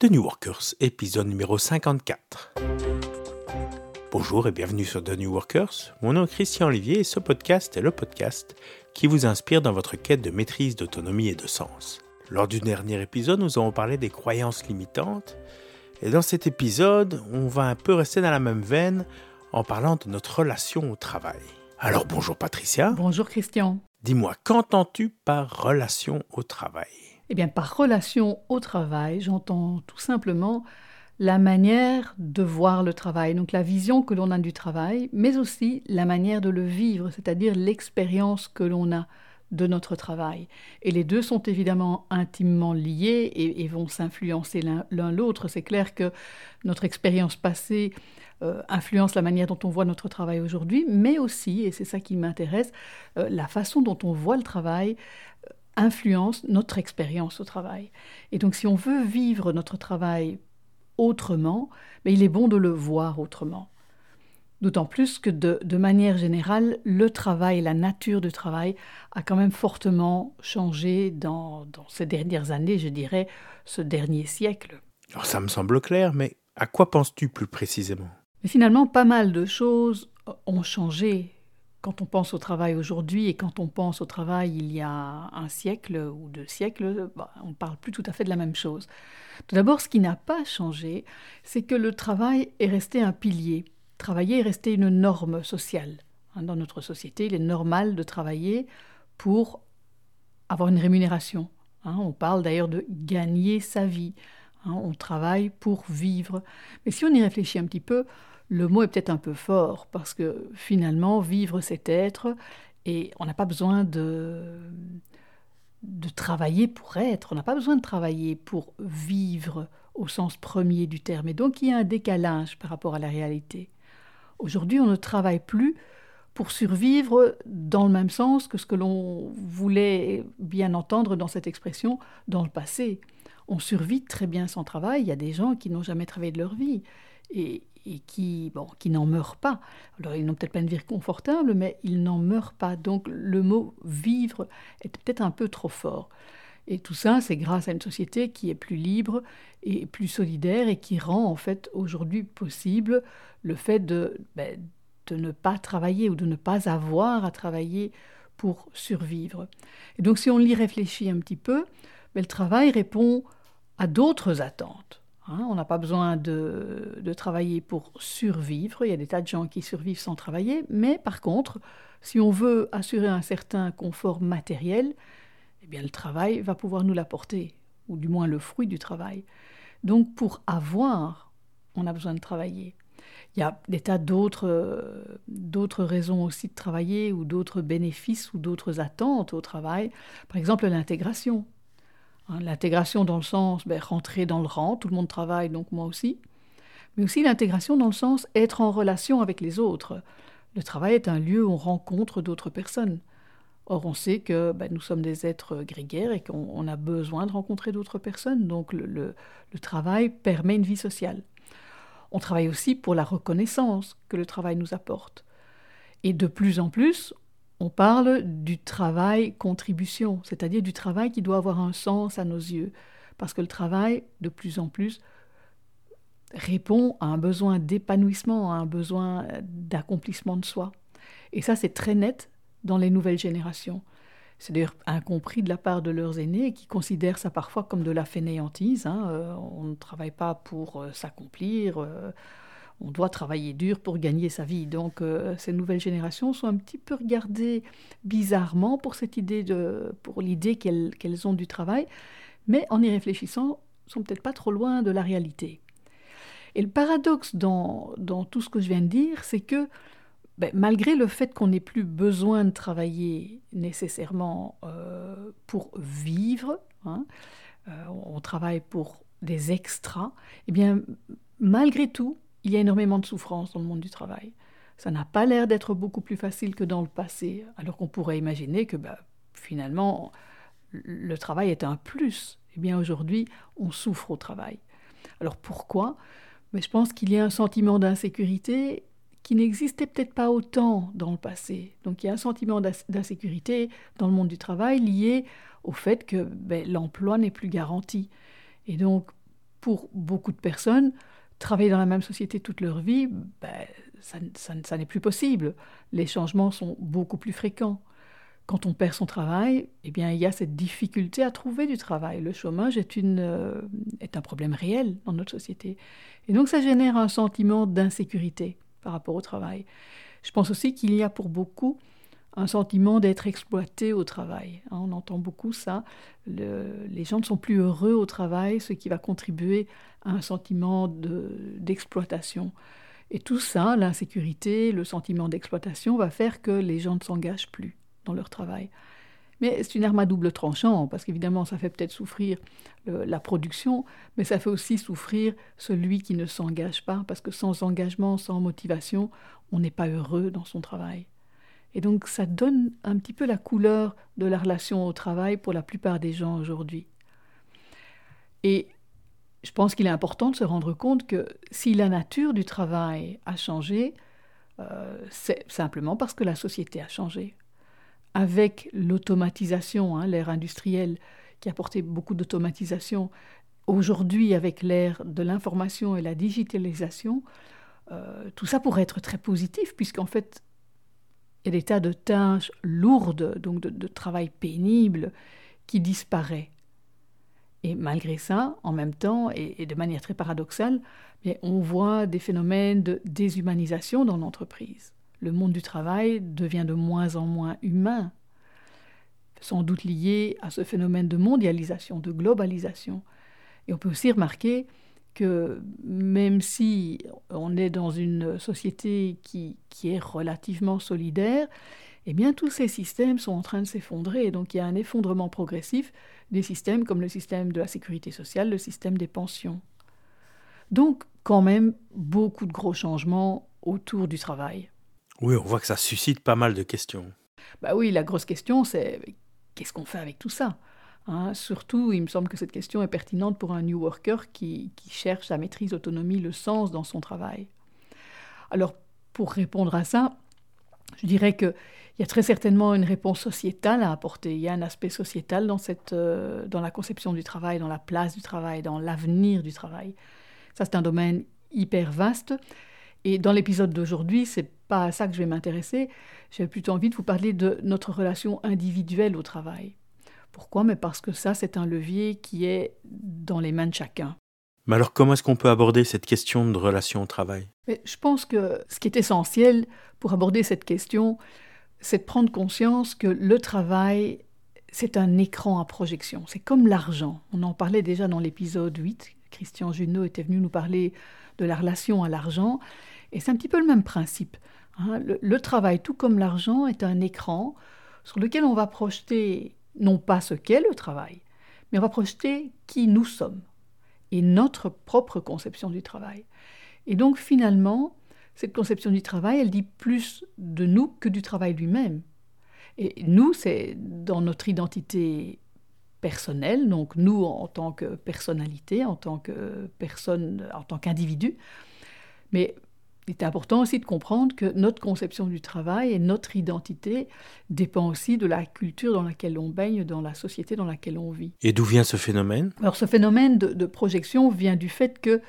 The New Workers, épisode numéro 54. Bonjour et bienvenue sur The New Workers. Mon nom est Christian Olivier et ce podcast est le podcast qui vous inspire dans votre quête de maîtrise, d'autonomie et de sens. Lors du dernier épisode, nous avons parlé des croyances limitantes et dans cet épisode, on va un peu rester dans la même veine en parlant de notre relation au travail. Alors bonjour Patricia. Bonjour Christian. Dis-moi, qu'entends-tu par relation au travail? Eh bien, par relation au travail, j'entends tout simplement la manière de voir le travail, donc la vision que l'on a du travail, mais aussi la manière de le vivre, c'est-à-dire l'expérience que l'on a de notre travail. Et les deux sont évidemment intimement liés et, vont s'influencer l'un l'autre. C'est clair que notre expérience passée euh, influence la manière dont on voit notre travail aujourd'hui, mais aussi, et c'est ça qui m'intéresse, euh, la façon dont on voit le travail influence notre expérience au travail. Et donc si on veut vivre notre travail autrement, mais il est bon de le voir autrement. D'autant plus que de, manière générale, le travail, la nature du travail a quand même fortement changé dans, ces dernières années, je dirais, ce dernier siècle. Alors ça me semble clair, mais à quoi penses-tu plus précisément? Mais Finalement, pas mal de choses ont changé quand on pense au travail aujourd'hui et quand on pense au travail il y a un siècle ou deux siècles, bah, on ne parle plus tout à fait de la même chose. Tout d'abord, ce qui n'a pas changé, c'est que le travail est resté un pilier. Travailler est resté une norme sociale. Hein, dans notre société, il est normal de travailler pour avoir une rémunération. Hein. on parle d'ailleurs de gagner sa vie. Hein. on travaille pour vivre. Mais si on y réfléchit un petit peu, le mot est peut-être un peu fort, parce que finalement, vivre, c'est être, et on n'a pas besoin de, de travailler pour être, on n'a pas besoin de travailler pour vivre au sens premier du terme. Et donc, il y a un décalage par rapport à la réalité. Aujourd'hui, on ne travaille plus pour survivre dans le même sens que ce que l'on voulait bien entendre dans cette expression dans le passé. On survit très bien sans travail. Il y a des gens qui n'ont jamais travaillé de leur vie. Et, qui, bon, qui n'en meurent pas. Alors, ils n'ont peut-être pas une vie confortable, mais ils n'en meurent pas. Donc, le mot vivre est peut-être un peu trop fort. Et tout ça, c'est grâce à une société qui est plus libre et plus solidaire et qui rend en fait aujourd'hui possible le fait de, ben, de ne pas travailler ou de ne pas avoir à travailler pour survivre. Et donc si on y réfléchit un petit peu, ben, le travail répond à d'autres attentes. Hein, on n'a pas besoin de, travailler pour survivre. Il y a des tas de gens qui survivent sans travailler. Mais par contre, si on veut assurer un certain confort matériel, eh bien le travail va pouvoir nous l'apporter, ou du moins le fruit du travail. Donc pour avoir, on a besoin de travailler. Il y a des tas d'autres, d'autres raisons aussi de travailler, ou d'autres bénéfices, ou d'autres attentes au travail. Par exemple, l'intégration. Hein, l'intégration dans le sens ben, rentrer dans le rang, tout le monde travaille, donc moi aussi. Mais aussi l'intégration dans le sens être en relation avec les autres. Le travail est un lieu où on rencontre d'autres personnes. Or, on sait que ben, nous sommes des êtres grégaires et qu'on a besoin de rencontrer d'autres personnes. Donc, le, le travail permet une vie sociale. On travaille aussi pour la reconnaissance que le travail nous apporte. Et de plus en plus, on parle du travail contribution, c'est-à-dire du travail qui doit avoir un sens à nos yeux, parce que le travail, de plus en plus, répond à un besoin d'épanouissement, à un besoin d'accomplissement de soi. Et ça, c'est très net dans les nouvelles générations. C'est d'ailleurs incompris de la part de leurs aînés qui considèrent ça parfois comme de la fainéantise. Hein. Euh, on ne travaille pas pour euh, s'accomplir. On doit travailler dur pour gagner sa vie. Donc euh, ces nouvelles générations sont un petit peu regardées bizarrement pour cette idée de, pour l'idée qu'elles ont du travail, mais en y réfléchissant, sont peut-être pas trop loin de la réalité. Et le paradoxe dans, tout ce que je viens de dire, c'est que ben, malgré le fait qu'on n'ait plus besoin de travailler nécessairement euh, pour vivre, hein, euh, on travaille pour des extras, eh bien malgré tout, il y a énormément de souffrance dans le monde du travail. Ça n'a pas l'air d'être beaucoup plus facile que dans le passé, alors qu'on pourrait imaginer que bah, finalement le travail est un plus. Eh bien aujourd'hui, on souffre au travail. Alors pourquoi? Mais je pense qu'il y a un sentiment d'insécurité qui n'existait peut-être pas autant dans le passé. Donc il y a un sentiment d'insécurité dans le monde du travail lié au fait que ben, l'emploi n'est plus garanti. Et donc pour beaucoup de personnes, travailler dans la même société toute leur vie, ben, ça, ça n'est plus possible. Les changements sont beaucoup plus fréquents. Quand on perd son travail, eh bien, il y a cette difficulté à trouver du travail. Le chômage est, une, euh, est un problème réel dans notre société. Et donc, ça génère un sentiment d'insécurité par rapport au travail. Je pense aussi qu'il y a pour beaucoup un sentiment d'être exploité au travail. Hein, on entend beaucoup ça. les gens ne sont plus heureux au travail, ce qui va contribuer à un sentiment d'exploitation. Et tout ça, l'insécurité, le sentiment d'exploitation, va faire que les gens ne s'engagent plus dans leur travail. Mais c'est une arme à double tranchant, parce qu'évidemment, ça fait peut-être souffrir la production, mais ça fait aussi souffrir celui qui ne s'engage pas, parce que sans engagement, sans motivation, on n'est pas heureux dans son travail. Et donc, ça donne un petit peu la couleur de la relation au travail pour la plupart des gens aujourd'hui. Et je pense qu'il est important de se rendre compte que si la nature du travail a changé, euh, c'est simplement parce que la société a changé. Avec l'automatisation, hein, l'ère industrielle qui a apporté beaucoup d'automatisation, aujourd'hui avec l'ère de l'information et la digitalisation, euh, tout ça pourrait être très positif, puisqu'en fait, a des tas de tâches lourdes, donc de, de travail pénible, qui disparaît. Et malgré ça, en même temps, et, de manière très paradoxale, mais on voit des phénomènes de déshumanisation dans l'entreprise. Le monde du travail devient de moins en moins humain, sans doute lié à ce phénomène de mondialisation, de globalisation. Et on peut aussi remarquer que même si on est dans une société qui, qui est relativement solidaire, eh bien tous ces systèmes sont en train de s'effondrer. Donc il y a un effondrement progressif des systèmes comme le système de la sécurité sociale, le système des pensions. Donc, quand même, beaucoup de gros changements autour du travail. Oui, on voit que ça suscite pas mal de questions. Bah oui, la grosse question, c'est qu'est-ce qu'on fait avec tout ça? Hein Surtout, il me semble que cette question est pertinente pour un New Worker qui, cherche la maîtrise, l'autonomie, le sens dans son travail. Alors, pour répondre à ça, je dirais qu'il y a très certainement une réponse sociétale à apporter. Il y a un aspect sociétal dans, cette, euh, dans la conception du travail, dans la place du travail, dans l'avenir du travail. Ça, c'est un domaine hyper vaste. Et dans l'épisode d'aujourd'hui, c'est pas à ça que je vais m'intéresser. J'ai plutôt envie de vous parler de notre relation individuelle au travail. Pourquoi Mais parce que ça, c'est un levier qui est dans les mains de chacun. Mais alors, comment est-ce qu'on peut aborder cette question de relation au travail? Je pense que ce qui est essentiel pour aborder cette question, c'est de prendre conscience que le travail, c'est un écran à projection. C'est comme l'argent. On en parlait déjà dans l'épisode 8. Christian Junot était venu nous parler de la relation à l'argent. Et c'est un petit peu le même principe. Hein. le travail, tout comme l'argent, est un écran sur lequel on va projeter non pas ce qu'est le travail, mais on va projeter qui nous sommes et notre propre conception du travail. Et donc finalement, cette conception du travail, elle dit plus de nous que du travail lui-même. Et nous, c'est dans notre identité personnelle, donc nous en tant que personnalité, en tant que personne, en tant qu'individu. Mais il est important aussi de comprendre que notre conception du travail et notre identité dépend aussi de la culture dans laquelle on baigne, dans la société dans laquelle on vit. Et d'où vient ce phénomène? Alors ce phénomène de, projection vient du fait que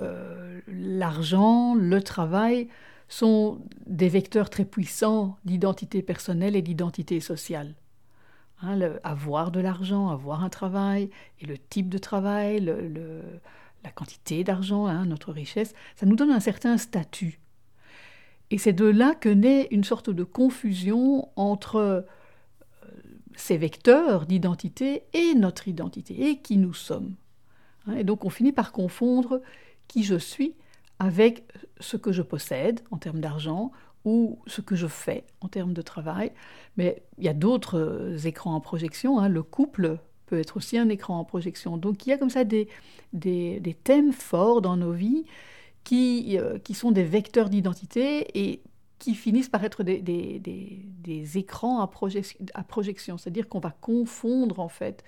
euh, l'argent, le travail sont des vecteurs très puissants d'identité personnelle et d'identité sociale. Hein, avoir de l'argent, avoir un travail, et le type de travail, le la quantité d'argent, hein, notre richesse, ça nous donne un certain statut. Et c'est de là que naît une sorte de confusion entre euh, ces vecteurs d'identité et notre identité, et qui nous sommes. Hein, et donc on finit par confondre qui je suis avec ce que je possède en termes d'argent ou ce que je fais en termes de travail. Mais il y a d'autres euh, écrans en projection. Hein. Le couple peut être aussi un écran en projection. Donc il y a comme ça des, des, thèmes forts dans nos vies qui, euh, qui sont des vecteurs d'identité et qui finissent par être des, des, des écrans à, à projection. C'est-à-dire qu'on va confondre en fait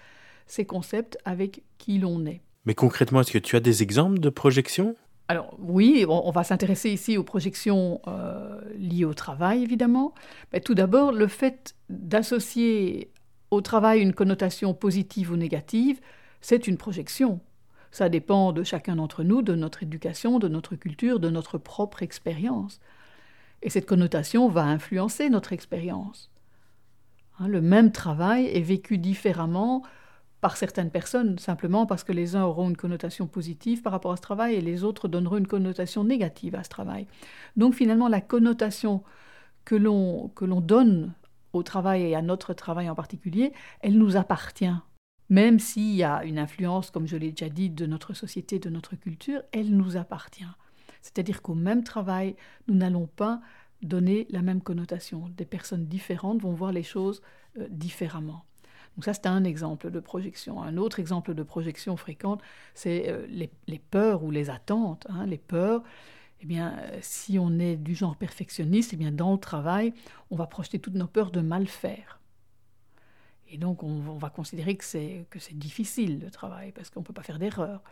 ces concepts avec qui l'on est. Mais concrètement, est-ce que tu as des exemples de projections alors oui, on, va s'intéresser ici aux projections euh, liées au travail, évidemment. Mais tout d'abord, le fait d'associer au travail une connotation positive ou négative, c'est une projection. Ça dépend de chacun d'entre nous, de notre éducation, de notre culture, de notre propre expérience. Et cette connotation va influencer notre expérience. Hein, le même travail est vécu différemment par certaines personnes, simplement parce que les uns auront une connotation positive par rapport à ce travail et les autres donneront une connotation négative à ce travail. Donc finalement, la connotation que l'on donne au travail et à notre travail en particulier, elle nous appartient. Même s'il y a une influence, comme je l'ai déjà dit, de notre société, de notre culture, elle nous appartient. C'est-à-dire qu'au même travail, nous n'allons pas donner la même connotation. Des personnes différentes vont voir les choses euh, différemment. Donc ça, c'est un exemple de projection. Un autre exemple de projection fréquente, c'est euh, les, peurs ou les attentes. Hein. Les peurs, eh bien, euh, si on est du genre perfectionniste, eh bien, dans le travail, on va projeter toutes nos peurs de mal faire. Et donc, on, va considérer que c'est, que c'est difficile le travail, parce qu'on ne peut pas faire d'erreur.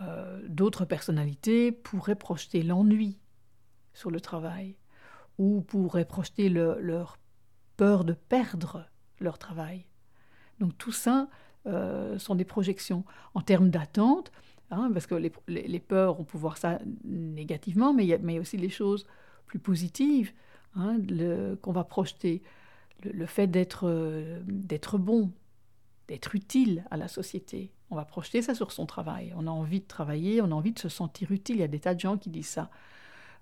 Euh, d'autres personnalités pourraient projeter l'ennui sur le travail, ou pourraient projeter leur peur de perdre leur travail. Donc tout ça euh, sont des projections. En termes d'attente, hein, parce que les, peurs, on peut voir ça négativement, mais il y a, aussi les choses plus positives hein, qu'on va projeter. Le, fait d'être euh, d'être bon, d'être utile à la société. On va projeter ça sur son travail. On a envie de travailler, on a envie de se sentir utile. Il y a des tas de gens qui disent ça.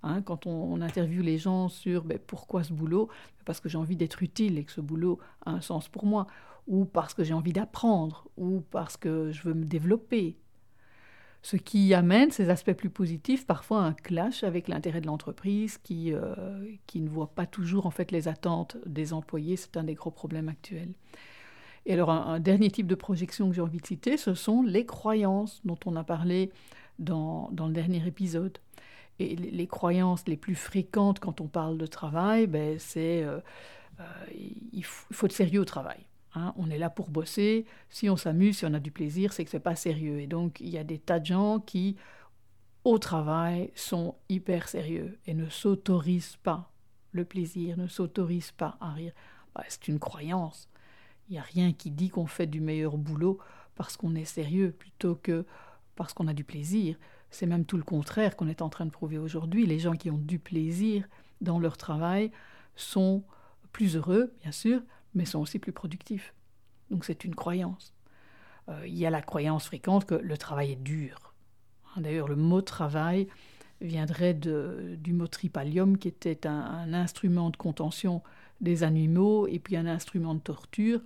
Hein, quand on, interviewe les gens sur ben, pourquoi ce boulot, parce que j'ai envie d'être utile et que ce boulot a un sens pour moi ou parce que j'ai envie d'apprendre, ou parce que je veux me développer. Ce qui amène ces aspects plus positifs parfois un clash avec l'intérêt de l'entreprise qui, euh, qui ne voit pas toujours en fait les attentes des employés. C'est un des gros problèmes actuels. Et alors un, dernier type de projection que j'ai envie de citer, ce sont les croyances dont on a parlé dans, dans le dernier épisode. Et les, croyances les plus fréquentes quand on parle de travail, ben, c'est euh, euh, il, faut, il faut être sérieux au travail. Hein, on est là pour bosser. Si on s'amuse, si on a du plaisir, c'est que c'est pas sérieux. Et donc, il y a des tas de gens qui, au travail, sont hyper sérieux et ne s'autorisent pas le plaisir, ne s'autorisent pas à rire. Bah, c'est une croyance. Il n'y a rien qui dit qu'on fait du meilleur boulot parce qu'on est sérieux plutôt que parce qu'on a du plaisir. C'est même tout le contraire qu'on est en train de prouver aujourd'hui. Les gens qui ont du plaisir dans leur travail sont plus heureux, bien sûr, mais sont aussi plus productifs. Donc c'est une croyance. Euh, il y a la croyance fréquente que le travail est dur. Hein, d'ailleurs, le mot travail viendrait de, du mot tripalium, qui était un, instrument de contention des animaux et puis un instrument de torture.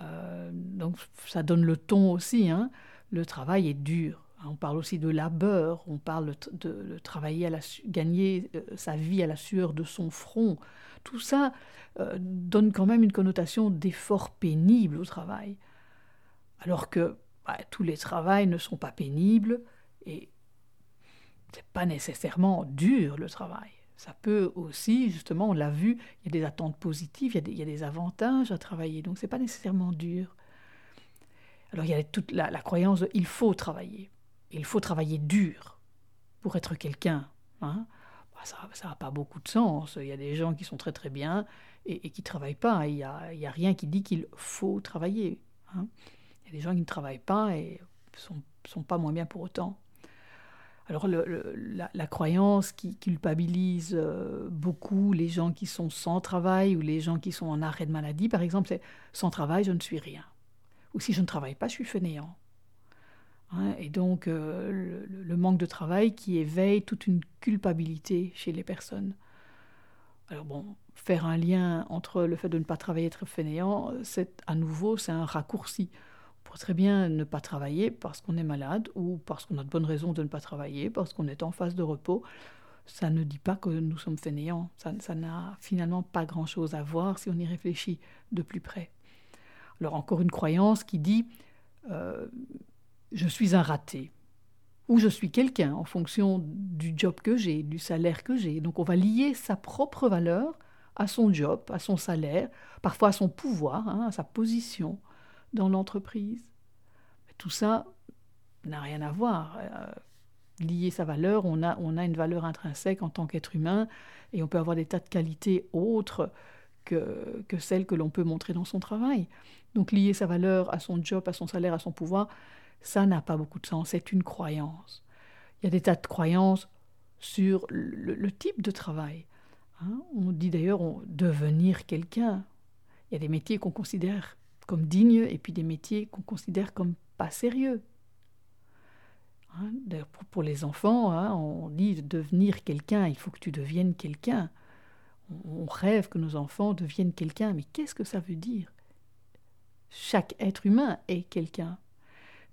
Euh, donc ça donne le ton aussi. Hein. Le travail est dur. On parle aussi de labeur, on parle de, travailler à la, gagner euh, sa vie à la sueur de son front. Tout ça euh, donne quand même une connotation d'effort pénible au travail. Alors que bah, tous les travails ne sont pas pénibles et c'est pas nécessairement dur le travail. Ça peut aussi, justement, on l'a vu, il y a des attentes positives, il y a des, avantages à travailler, donc c'est pas nécessairement dur. Alors il y a toute la, croyance de il faut travailler, il faut travailler dur pour être quelqu'un. Hein. Bah, ça n'a pas beaucoup de sens. Il y a des gens qui sont très très bien et, qui ne travaillent pas. Il n'y a, rien qui dit qu'il faut travailler. Hein. Il y a des gens qui ne travaillent pas et sont, sont, pas moins bien pour autant. Alors la, croyance qui culpabilise euh, beaucoup les gens qui sont sans travail ou les gens qui sont en arrêt de maladie, par exemple, c'est sans travail, je ne suis rien. Ou si je ne travaille pas, je suis fainéant. Hein, et donc euh, le, manque de travail qui éveille toute une culpabilité chez les personnes. Alors bon, faire un lien entre le fait de ne pas travailler et être fainéant, c'est à nouveau, c'est un raccourci. On pourrait très bien ne pas travailler parce qu'on est malade ou parce qu'on a de bonnes raisons de ne pas travailler, parce qu'on est en phase de repos. Ça ne dit pas que nous sommes fainéants. Ça n'a finalement pas grand-chose à voir si on y réfléchit de plus près. Alors encore une croyance qui dit euh, je suis un raté ou je suis quelqu'un en fonction du job que j'ai, du salaire que j'ai. Donc on va lier sa propre valeur à son job, à son salaire, parfois à son pouvoir, hein, à sa position dans l'entreprise. Tout ça n'a rien à voir. Euh, lier sa valeur, on a, on a une valeur intrinsèque en tant qu'être humain et on peut avoir des tas de qualités autres que, que celles que l'on peut montrer dans son travail. Donc lier sa valeur à son job, à son salaire, à son pouvoir, ça n'a pas beaucoup de sens, c'est une croyance. Il y a des tas de croyances sur le, type de travail. Hein. On dit d'ailleurs devenir quelqu'un. Il y a des métiers qu'on considère comme dignes et puis des métiers qu'on considère comme pas sérieux. Hein. Pour, les enfants, hein, on dit devenir quelqu'un, il faut que tu deviennes quelqu'un. On rêve que nos enfants deviennent quelqu'un, mais qu'est-ce que ça veut dire? Chaque être humain est quelqu'un.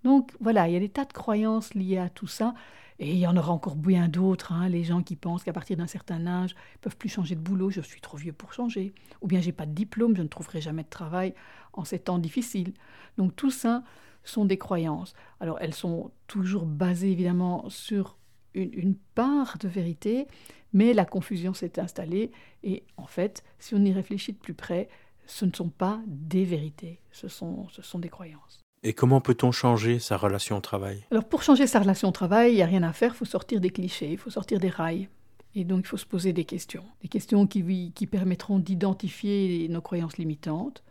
Donc voilà, il y a des tas de croyances liées à tout ça. Et il y en aura encore bien d'autres, hein, les gens qui pensent qu'à partir d'un certain âge, ils peuvent plus changer de boulot, je suis trop vieux pour changer. Ou bien j'ai pas de diplôme, je ne trouverai jamais de travail en ces temps difficiles. Donc tout ça sont des croyances. Alors elles sont toujours basées évidemment sur une, une part de vérité, mais la confusion s'est installée et en fait, si on y réfléchit de plus près, ce ne sont pas des vérités, ce sont, ce sont des croyances. Et comment peut-on changer sa relation au travail? Alors pour changer sa relation au travail, il n'y a rien à faire, il faut sortir des clichés, il faut sortir des rails. Et donc il faut se poser des questions. Des questions qui, permettront d'identifier nos croyances limitantes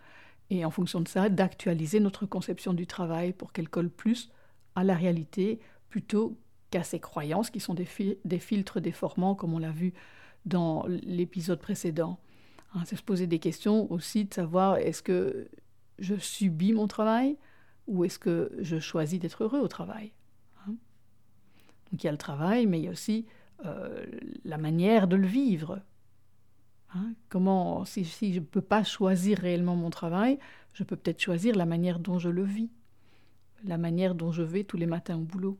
et en fonction de ça, d'actualiser notre conception du travail pour qu'elle colle plus à la réalité plutôt qu'à ces croyances qui sont des, des filtres déformants comme on l'a vu dans l'épisode précédent. Hein, c'est se poser des questions aussi de savoir est-ce que je subis mon travail? Ou est-ce que je choisis d'être heureux au travail hein? Donc il y a le travail, mais il y a aussi euh, la manière de le vivre. Hein? Comment, si, je ne peux pas choisir réellement mon travail, je peux peut-être choisir la manière dont je le vis, la manière dont je vais tous les matins au boulot.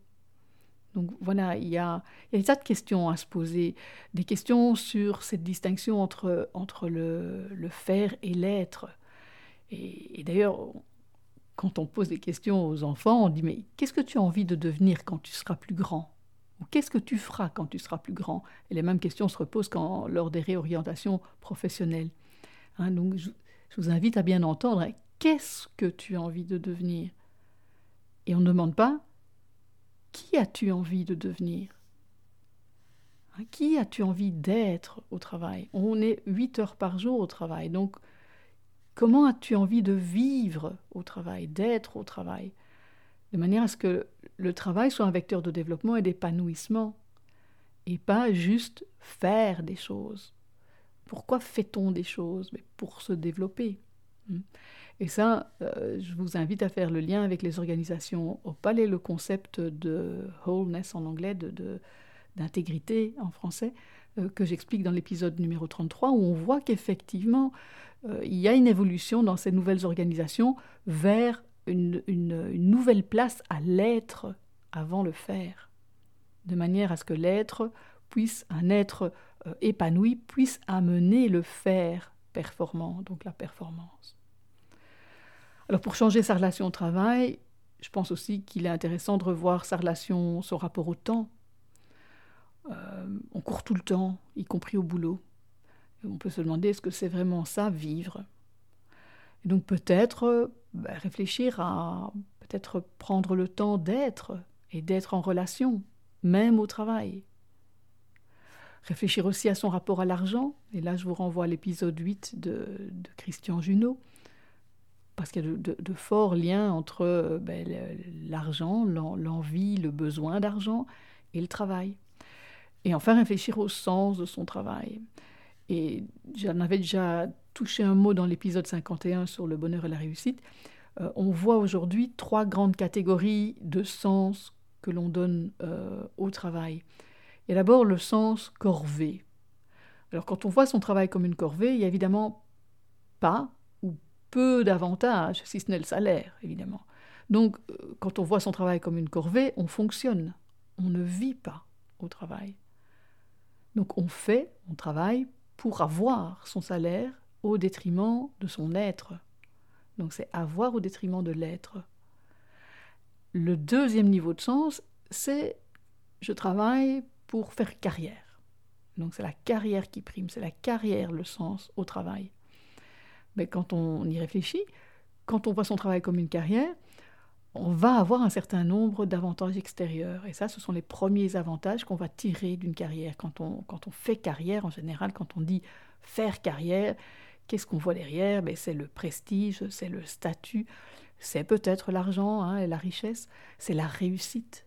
Donc voilà, il y a, il y a des tas de questions à se poser, des questions sur cette distinction entre, entre le, faire et l'être. Et d'ailleurs, quand on pose des questions aux enfants, on dit mais qu'est-ce que tu as envie de devenir quand tu seras plus grand? Ou qu'est-ce que tu feras quand tu seras plus grand? Et les mêmes questions se reposent lors des réorientations professionnelles. Hein, donc je, vous invite à bien entendre hein, qu'est-ce que tu as envie de devenir? Et on ne demande pas qui as-tu envie de devenir? Hein, Qui as-tu envie d'être au travail? On est 8 heures par jour au travail, donc Comment as-tu envie de vivre au travail, d'être au travail? De manière à ce que le travail soit un vecteur de développement et d'épanouissement, et pas juste faire des choses. Pourquoi fait-on des choses? Mais Pour se développer. Hmm. Et ça, euh, je vous invite à faire le lien avec les organisations au palais, le concept de wholeness en anglais, d'intégrité en français, que j'explique dans l'épisode numéro 33, où on voit qu'effectivement, euh, il y a une évolution dans ces nouvelles organisations vers une, nouvelle place à l'être avant le faire, de manière à ce que l'être puisse, un être euh, épanoui, puisse amener le faire performant, donc la performance. Alors pour changer sa relation au travail, je pense aussi qu'il est intéressant de revoir sa relation, son rapport au temps. Euh, on court tout le temps, y compris au boulot. On peut se demander est-ce que c'est vraiment ça, vivre? Et donc peut-être euh, bah, réfléchir à peut-être prendre le temps d'être et d'être en relation, même au travail. Réfléchir aussi à son rapport à l'argent, et là je vous renvoie à l'épisode 8 de, Christian Junot, parce qu'il y a de, forts liens entre euh, ben, l'argent, l'envie, le besoin d'argent et le travail. Et enfin réfléchir au sens de son travail. Et j'en avais déjà touché un mot dans l'épisode 51 sur le bonheur et la réussite. Euh, on voit aujourd'hui trois grandes catégories de sens que l'on donne euh, au travail. Il y a d'abord le sens corvée. Alors quand on voit son travail comme une corvée, il y a évidemment pas ou peu d'avantages, si ce n'est le salaire, évidemment. Donc euh, quand on voit son travail comme une corvée, on fonctionne, on ne vit pas au travail. Donc on fait, on travaille pour avoir son salaire au détriment de son être. Donc c'est avoir au détriment de l'être. Le deuxième niveau de sens, c'est je travaille pour faire carrière. Donc c'est la carrière qui prime, c'est la carrière le sens au travail. Mais quand on y réfléchit, quand on voit son travail comme une carrière, on va avoir un certain nombre d'avantages extérieurs. Et ça, ce sont les premiers avantages qu'on va tirer d'une carrière. Quand on, quand on fait carrière, en général, quand on dit faire carrière, qu'est-ce qu'on voit derrière? Ben, C'est le prestige, c'est le statut, c'est peut-être l'argent hein, et la richesse, c'est la réussite.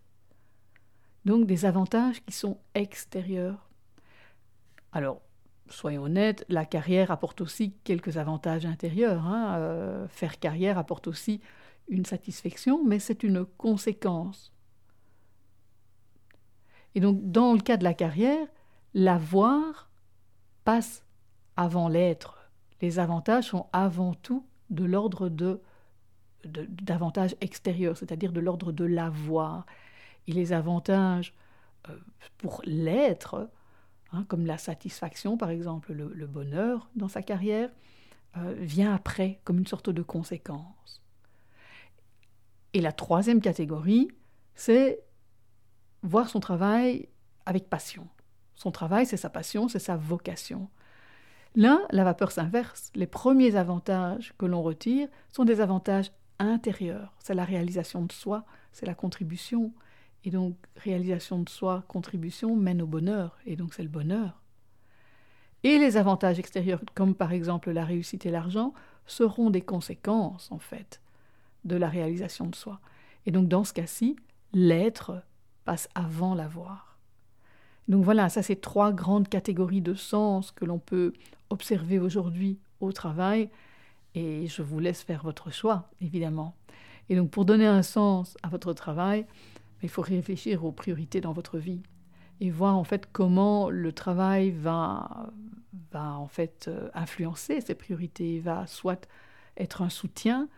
Donc des avantages qui sont extérieurs. Alors, soyons honnêtes, la carrière apporte aussi quelques avantages intérieurs. Hein. Euh, faire carrière apporte aussi une satisfaction, mais c'est une conséquence. Et donc, dans le cas de la carrière, l'avoir passe avant l'être. Les avantages sont avant tout de l'ordre de, d'avantages extérieurs, c'est-à-dire de l'ordre de l'avoir. Et les avantages euh, pour l'être, hein, comme la satisfaction par exemple, le, bonheur dans sa carrière, euh, vient après comme une sorte de conséquence. Et la troisième catégorie, c'est voir son travail avec passion. Son travail, c'est sa passion, c'est sa vocation. Là, la vapeur s'inverse. Les premiers avantages que l'on retire sont des avantages intérieurs. C'est la réalisation de soi, c'est la contribution. Et donc, réalisation de soi, contribution mène au bonheur. Et donc, c'est le bonheur. Et les avantages extérieurs, comme par exemple la réussite et l'argent, seront des conséquences, en fait, de la réalisation de soi. Et donc, dans ce cas-ci, l'être passe avant l'avoir. Donc voilà, ça c'est trois grandes catégories de sens que l'on peut observer aujourd'hui au travail et je vous laisse faire votre choix, évidemment. Et donc pour donner un sens à votre travail, il faut réfléchir aux priorités dans votre vie et voir en fait comment le travail va, va en fait euh, influencer ces priorités, va soit être un soutien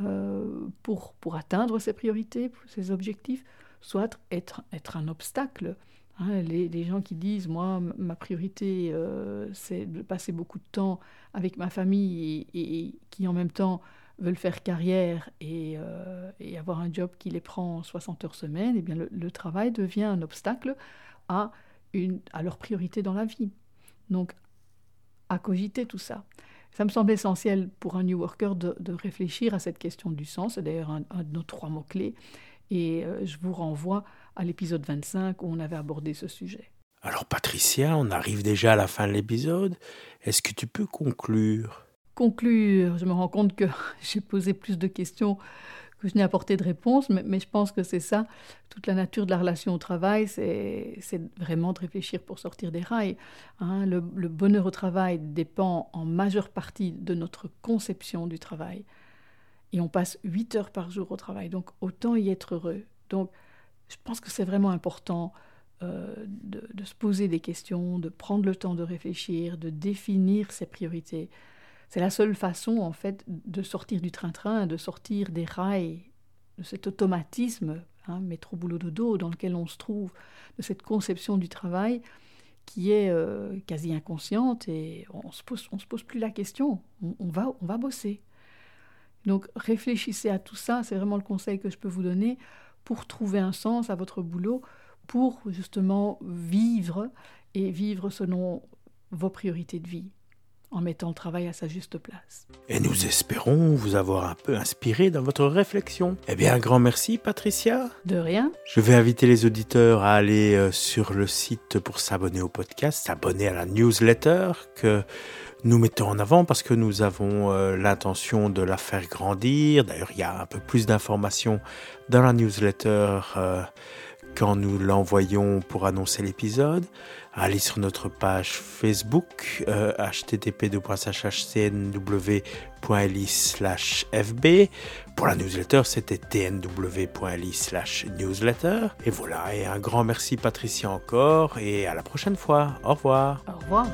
euh, pour, pour atteindre ces priorités, ces objectifs, soit être, être un obstacle Hein, les, gens qui disent, moi, ma priorité, euh, c'est de passer beaucoup de temps avec ma famille et, qui en même temps veulent faire carrière euh, et, avoir un job qui les prend 60 heures semaine, eh bien le, travail devient un obstacle à, une, à leur priorité dans la vie. Donc, à cogiter tout ça. Ça me semble essentiel pour un New Worker de, réfléchir à cette question du sens, c'est d'ailleurs un, de nos trois mots-clés, et euh, je vous renvoie à l'épisode 25 où on avait abordé ce sujet. Alors Patricia, on arrive déjà à la fin de l'épisode. Est-ce que tu peux conclure? Conclure, je me rends compte que j'ai posé plus de questions que je n'ai apporté de réponses, mais, je pense que c'est ça, toute la nature de la relation au travail, c'est vraiment de réfléchir pour sortir des rails. Hein. le, le bonheur au travail dépend en majeure partie de notre conception du travail. Et on passe 8 heures par jour au travail, donc autant y être heureux. Donc je pense que c'est vraiment important euh, de, se poser des questions, de prendre le temps de réfléchir, de définir ses priorités. C'est la seule façon, en fait, de sortir du train-train, de sortir des rails, de cet automatisme, hein, métro boulot dodo, dans lequel on se trouve, de cette conception du travail qui est euh, quasi inconsciente et on on se pose plus la question. On va bosser. Donc réfléchissez à tout ça, c'est vraiment le conseil que je peux vous donner pour trouver un sens à votre boulot, pour justement vivre et vivre selon vos priorités de vie en mettant le travail à sa juste place. Et nous espérons vous avoir un peu inspiré dans votre réflexion. Eh bien, un grand merci, Patricia. De rien. Je vais inviter les auditeurs à aller euh, sur le site pour s'abonner au podcast, s'abonner à la newsletter que nous mettons en avant parce que nous avons euh, l'intention de la faire grandir. D'ailleurs, il y a un peu plus d'informations dans la newsletter euh, quand nous l'envoyons pour annoncer l'épisode. Allez sur notre page Facebook euh, http://chnw.li fb. Pour la newsletter, c'était tnw.li newsletter. Et voilà, et un grand merci Patricia encore, et à la prochaine fois. Au revoir. Au revoir.